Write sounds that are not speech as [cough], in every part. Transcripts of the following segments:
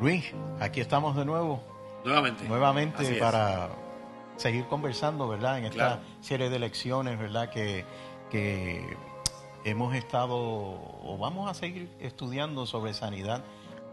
Luis, aquí estamos de nuevo, Nuevamente. nuevamente para seguir conversando, ¿verdad? En esta Claro. serie de lecciones, ¿verdad? Que, que hemos estado o vamos a seguir estudiando sobre sanidad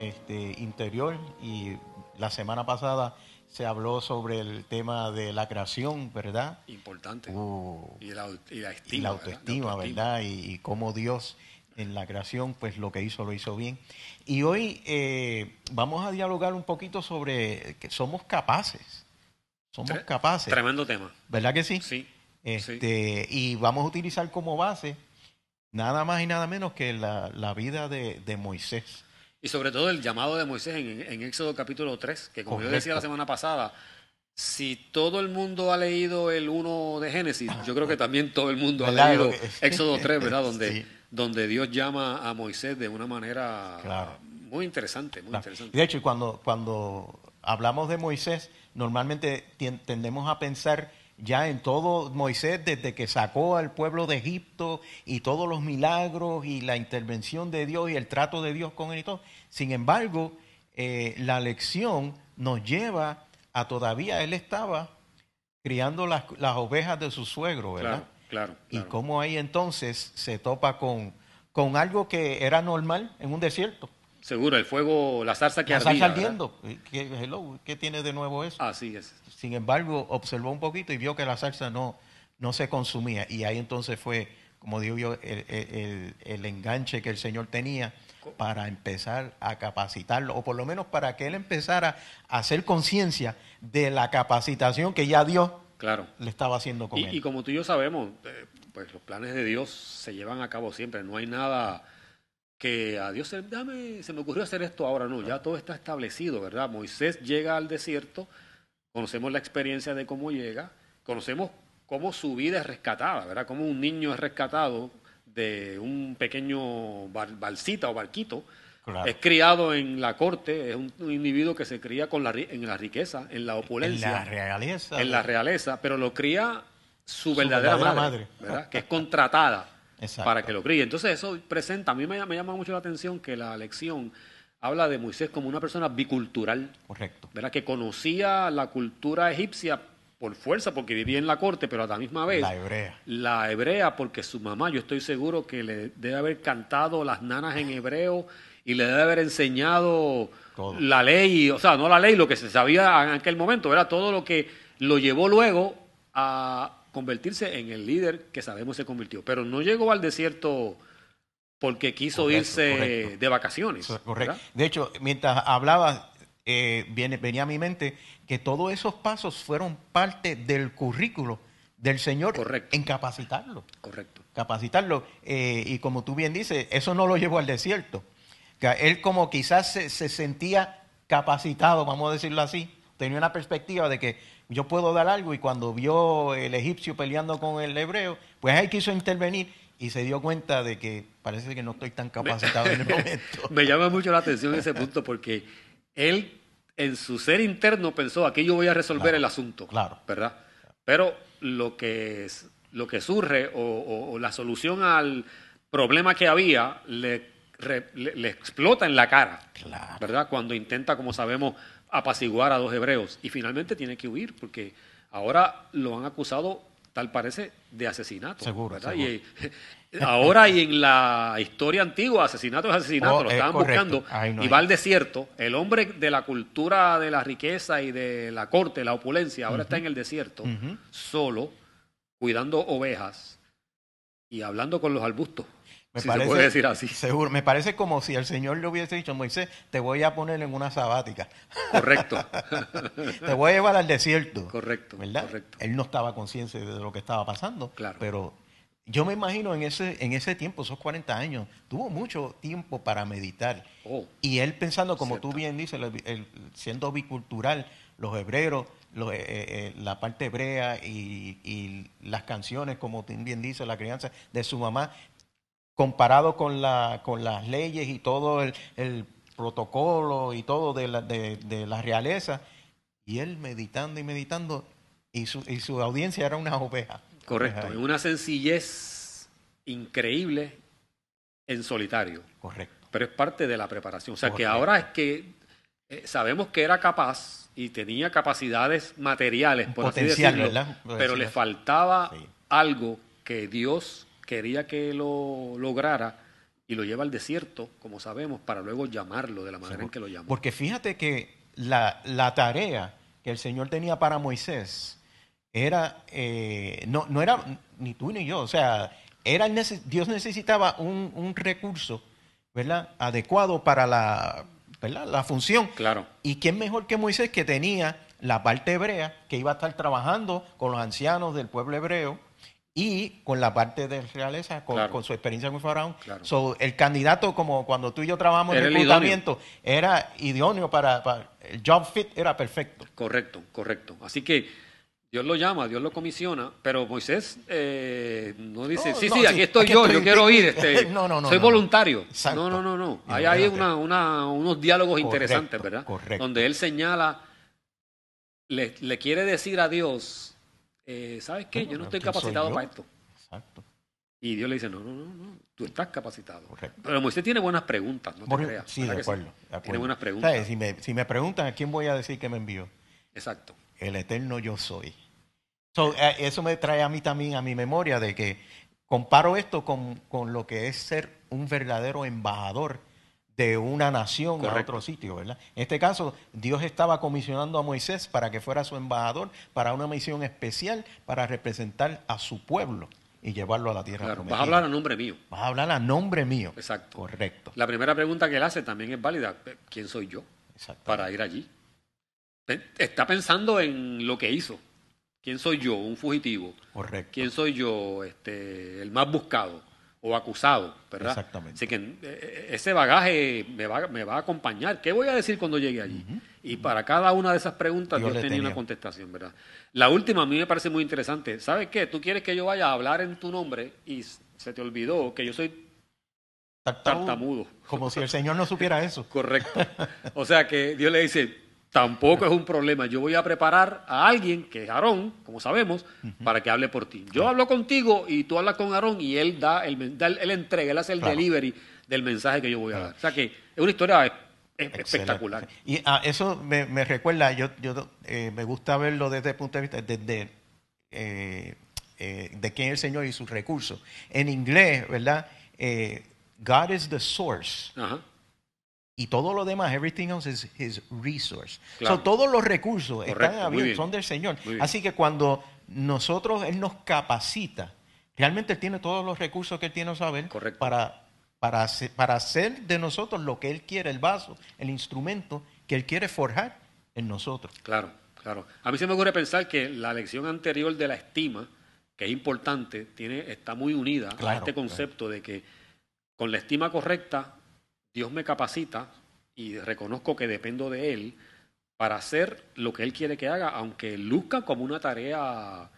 este, interior y la semana pasada se habló sobre el tema de la creación, ¿verdad? Importante. Uh, y, la, y la y estima. la ¿verdad? autoestima. ¿verdad? Y, y cómo Dios en la creación, pues lo que hizo, lo hizo bien. Y hoy eh, vamos a dialogar un poquito sobre que somos capaces. Somos Tre- capaces. Tremendo tema. ¿Verdad que sí? Sí. Este, Y vamos a utilizar como base nada más y nada menos que la, la vida de, de Moisés. Y sobre todo el llamado de Moisés en, en Éxodo capítulo 3, que como yo decía la semana pasada, si todo el mundo ha leído el 1 de Génesis, yo creo que también todo el mundo ha leído Éxodo 3, ¿verdad? [laughs] Donde, Sí. Donde Dios llama a Moisés de una manera Claro. muy interesante, muy Claro. interesante. De hecho, cuando, cuando hablamos de Moisés, normalmente tendemos a pensar ya en todo Moisés desde que sacó al pueblo de Egipto y todos los milagros y la intervención de Dios y el trato de Dios con él y todo. Sin embargo, eh, la lección nos lleva a todavía, él estaba criando las, las ovejas de su suegro, ¿verdad? Claro, claro. Y cómo ahí entonces se topa con, con algo que era normal en un desierto. Seguro, el fuego, la zarza que La ardía. ¿verdad? ardiendo. ¿Qué, hello, ¿qué tiene de nuevo eso? Así es. Sin embargo, observó un poquito y vio que la salsa no, no se consumía. Y ahí entonces fue, como digo yo, el- el- el enganche que el Señor tenía para empezar a capacitarlo, o por lo menos para que él empezara a hacer conciencia de la capacitación que ya Dios Claro. le estaba haciendo con Y, él. y como tú y yo sabemos, eh, pues los planes de Dios se llevan a cabo siempre. No hay nada que a Dios se, dame, se me ocurrió hacer esto ahora, no. Ya todo está establecido, ¿verdad? Moisés llega al desierto, conocemos la experiencia de cómo llega, conocemos cómo su vida es rescatada, ¿verdad? Cómo un niño es rescatado de un pequeño bar- balsita o barquito. Claro. Es criado en la corte, es un, un individuo que se cría con la, en la riqueza, en la en opulencia la realeza. en la realeza, pero lo cría su Su verdadera, verdadera madre, madre. que es contratada Exacto. para que lo críe. Entonces eso presenta, a mí me, me llama mucho la atención que la lección habla de Moisés como una persona bicultural, Correcto. ¿verdad? que conocía la cultura egipcia por fuerza, porque vivía en la corte, pero a la misma vez La hebrea. la hebrea, porque su mamá, yo estoy seguro que le debe haber cantado las nanas en hebreo y le debe haber enseñado Todo. la ley, o sea, no la ley, lo que se sabía en aquel momento, era todo lo que lo llevó luego a convertirse en el líder que sabemos se convirtió. Pero no llegó al desierto porque quiso Correcto, irse correcto. de vacaciones. Correcto. ¿verdad? De hecho, mientras hablaba, eh, viene, venía a mi mente que todos esos pasos fueron parte del currículo del Señor Correcto. en capacitarlo. Correcto. Capacitarlo. Eh, y como tú bien dices, eso no lo llevó al desierto. Él como quizás se, se sentía capacitado, vamos a decirlo así, tenía una perspectiva de que yo puedo dar algo y cuando vio el egipcio peleando con el hebreo, pues ahí quiso intervenir y se dio cuenta de que parece que no estoy tan capacitado en el [laughs] momento. [laughs] Me llama mucho la atención ese punto porque él en su ser interno pensó, aquí yo voy a resolver Claro, el asunto, claro. ¿verdad? Pero lo que, es- lo que surge o, o- o la solución al problema que había le, re- le- le explota en la cara, Claro. ¿verdad? Cuando intenta, como sabemos, apaciguar a dos hebreos y finalmente tiene que huir porque ahora lo han acusado, tal parece, de asesinato. Seguro, ¿verdad? seguro. Y, [laughs] ahora y en la historia antigua, asesinato es asesinato, Oh, lo estaban buscando no y va al desierto. El hombre de la cultura de la riqueza y de la corte, la opulencia, ahora está en el desierto, solo, cuidando ovejas y hablando con los arbustos. Me si parece, se puede decir así. Seguro, me parece como si el Señor le hubiese dicho, Moisés, te voy a poner en una sabática, Correcto. [laughs] te voy a llevar al desierto. correcto. ¿verdad? Correcto. Él no estaba consciente de lo que estaba pasando, Claro. pero yo me imagino en ese, en ese tiempo, esos 40 años, tuvo mucho tiempo para meditar. Oh, Y él pensando, como Cierto. tú bien dices, el- el- siendo bicultural, los hebreos, los, eh, eh, la parte hebrea y, y las canciones, como tú bien dices, la crianza de su mamá, comparado con, la, con las leyes y todo el, el protocolo y todo de la, de, de la realeza, y él meditando y meditando, y su, y su audiencia era una oveja. correcto. En una sencillez increíble en solitario. Correcto. pero es parte de la preparación. O sea, que ahora es que eh, sabemos que era capaz y tenía capacidades materiales, por así decirlo, pero le faltaba Sí. algo que Dios quería que lo lograra y lo lleva al desierto, como sabemos, para luego llamarlo de la manera en que lo llamó. Porque fíjate que la, la tarea que el Señor tenía para Moisés era, eh, no, no era ni tú ni yo, o sea, era Dios necesitaba un, un recurso, ¿verdad? Adecuado para la, ¿verdad? la función. Claro. ¿Y quién mejor que Moisés que tenía la parte hebrea, que iba a estar trabajando con los ancianos del pueblo hebreo y con la parte de realeza, con, Claro. con su experiencia con Faraón? Claro. So, el candidato, como cuando tú y yo trabajamos en Era el reclutamiento, era idóneo para, para- el job fit era perfecto. Correcto, correcto. Así que Dios lo llama, Dios lo comisiona, pero Moisés eh, no dice, No, sí, no, sí, aquí estoy aquí yo, estoy, yo quiero ir, [laughs] este, No, no, no, soy no, voluntario. Exacto. No, no, no, no. Hay espérate. una, una- unos diálogos Correcto, interesantes, ¿verdad? correcto. Donde él señala, le, le quiere decir a Dios, eh, ¿sabes qué? Yo no estoy ¿Quién soy capacitado para esto. Exacto. Y Dios le dice, no, no, no, no, tú estás capacitado. Correcto. Pero Moisés tiene buenas preguntas, no te Por- creas. sí, ¿verdad de sí? acuerdo, de acuerdo. Tiene buenas preguntas. ¿Sabes? Si, me, si me preguntan a quién voy a decir que me envió, Exacto. el eterno yo soy. So, eh, eso me trae a mí también a mi memoria de que comparo esto con, con lo que es ser un verdadero embajador de una nación a Correcto. otro sitio, ¿verdad? En este caso, Dios estaba comisionando a Moisés para que fuera su embajador para una misión especial para representar a su pueblo y llevarlo a la tierra Claro, vas prometida. a hablar a nombre mío. Vas a hablar a nombre mío. Exacto. Correcto. La primera pregunta que él hace también es válida. ¿Quién soy yo Exacto. para ir allí? Está pensando en lo que hizo. ¿Quién soy yo? Un fugitivo. Correcto. ¿Quién soy yo? Este, el más buscado o acusado, ¿verdad? Exactamente. Así que eh, ese bagaje me va, me va a acompañar. ¿Qué voy a decir cuando llegue allí? Y para cada una de esas preguntas Dios tenía tenía. una contestación, ¿verdad? La última a mí me parece muy interesante. ¿Sabes qué? Tú quieres que yo vaya a hablar en tu nombre y se te olvidó que yo soy tartamudo. Como si el Señor no supiera eso. [laughs] Correcto. O sea que Dios le dice, tampoco es un problema. Yo voy a preparar a alguien, que es Aarón, como sabemos, para que hable por ti. Yo hablo contigo y tú hablas con Aarón y él da el, men- da el- él entrega, él hace el Claro. delivery del mensaje que yo voy a dar. O sea que es una historia es- es Excelente. espectacular. Y ah, eso me, me recuerda, yo, yo eh, me gusta verlo desde el punto de vista desde, eh, eh, de quién es el Señor y sus recursos. En inglés, ¿verdad? God is the source. Ajá. Y todo lo demás, everything else is his resource. Claro. So, todos los recursos Correcto, están abiertos, son del Señor. Así que cuando nosotros, Él nos capacita, realmente Él tiene todos los recursos que Él tiene saber Correcto. para, para, hacer, para hacer de nosotros lo que Él quiere, el vaso, el instrumento que Él quiere forjar en nosotros. Claro, claro. A mí se me ocurre pensar que la lección anterior de la estima, que es importante, tiene, está muy unida a este concepto de que con la estima correcta, Dios me capacita y reconozco que dependo de Él para hacer lo que Él quiere que haga, aunque luzca como una tarea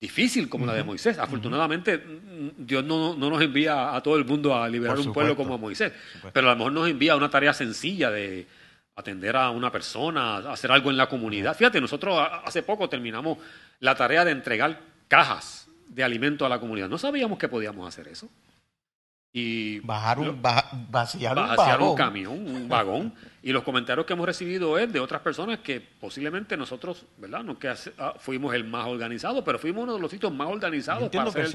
difícil como la de Moisés. Afortunadamente, mm, Dios no, no nos envía a todo el mundo a liberar un pueblo como a Moisés, pero a lo mejor nos envía una tarea sencilla de atender a una persona, hacer algo en la comunidad. Fíjate, nosotros a- hace poco terminamos la tarea de entregar cajas de alimento a la comunidad. No sabíamos que podíamos hacer eso. Y Bajar lo- un, baja- vaciar un vaciar un camión, un [laughs] vagón. Y los comentarios que hemos recibido es de otras personas que posiblemente nosotros, ¿verdad? No que hace- ah, fuimos el más organizado, pero fuimos uno de los sitios más organizados para hacer, el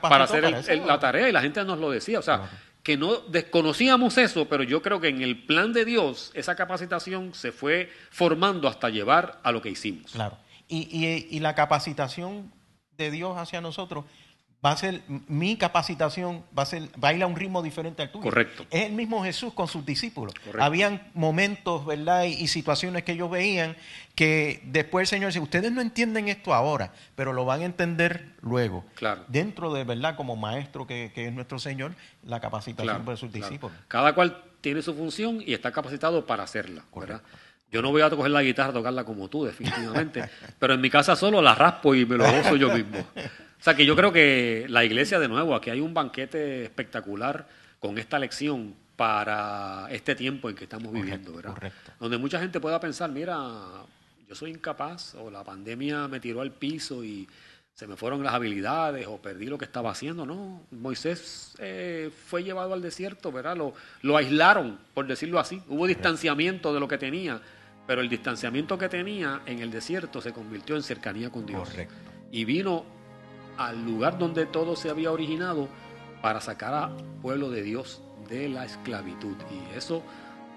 para hacer para la tarea y la gente nos lo decía. O sea, que no desconocíamos eso, pero yo creo que en el plan de Dios esa capacitación se fue formando hasta llevar a lo que hicimos. Claro. Y, y- y la capacitación de Dios hacia nosotros va a ser, mi capacitación va a ser, va a ir a un ritmo diferente al tuyo. Correcto. Es el mismo Jesús con sus discípulos. Correcto. Habían momentos, ¿verdad? Y, y situaciones que ellos veían que después el Señor dice, ustedes no entienden esto ahora, pero lo van a entender luego. Claro. Dentro de, ¿verdad? Como maestro que, que es nuestro Señor, la capacitación Claro, para sus claro. discípulos. Cada cual tiene su función y está capacitado para hacerla. ¿verdad? Yo no voy a coger la guitarra a tocarla como tú, definitivamente, [laughs] pero en mi casa solo la raspo y me lo gozo yo mismo. O sea que yo creo que la iglesia, de nuevo, aquí hay un banquete espectacular con esta lección para este tiempo en que estamos viviendo, ¿verdad? correcto. Donde mucha gente pueda pensar, mira, yo soy incapaz o la pandemia me tiró al piso y se me fueron las habilidades o perdí lo que estaba haciendo. No, Moisés eh, fue llevado al desierto, ¿verdad? Lo, lo aislaron, por decirlo así. Hubo distanciamiento de lo que tenía, pero el distanciamiento que tenía en el desierto se convirtió en cercanía con Dios. Correcto. Y vino al lugar donde todo se había originado para sacar al pueblo de Dios de la esclavitud. Y eso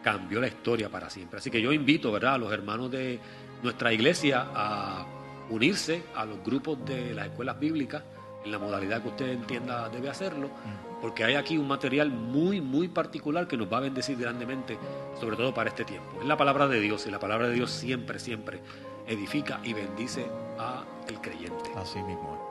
cambió la historia para siempre. Así que yo invito, ¿verdad?, a los hermanos de nuestra iglesia a unirse a los grupos de las escuelas bíblicas en la modalidad que usted entienda debe hacerlo, porque hay aquí un material muy, muy particular que nos va a bendecir grandemente, sobre todo para este tiempo. Es la palabra de Dios y la palabra de Dios siempre, siempre edifica y bendice a el creyente. Así mismo. es.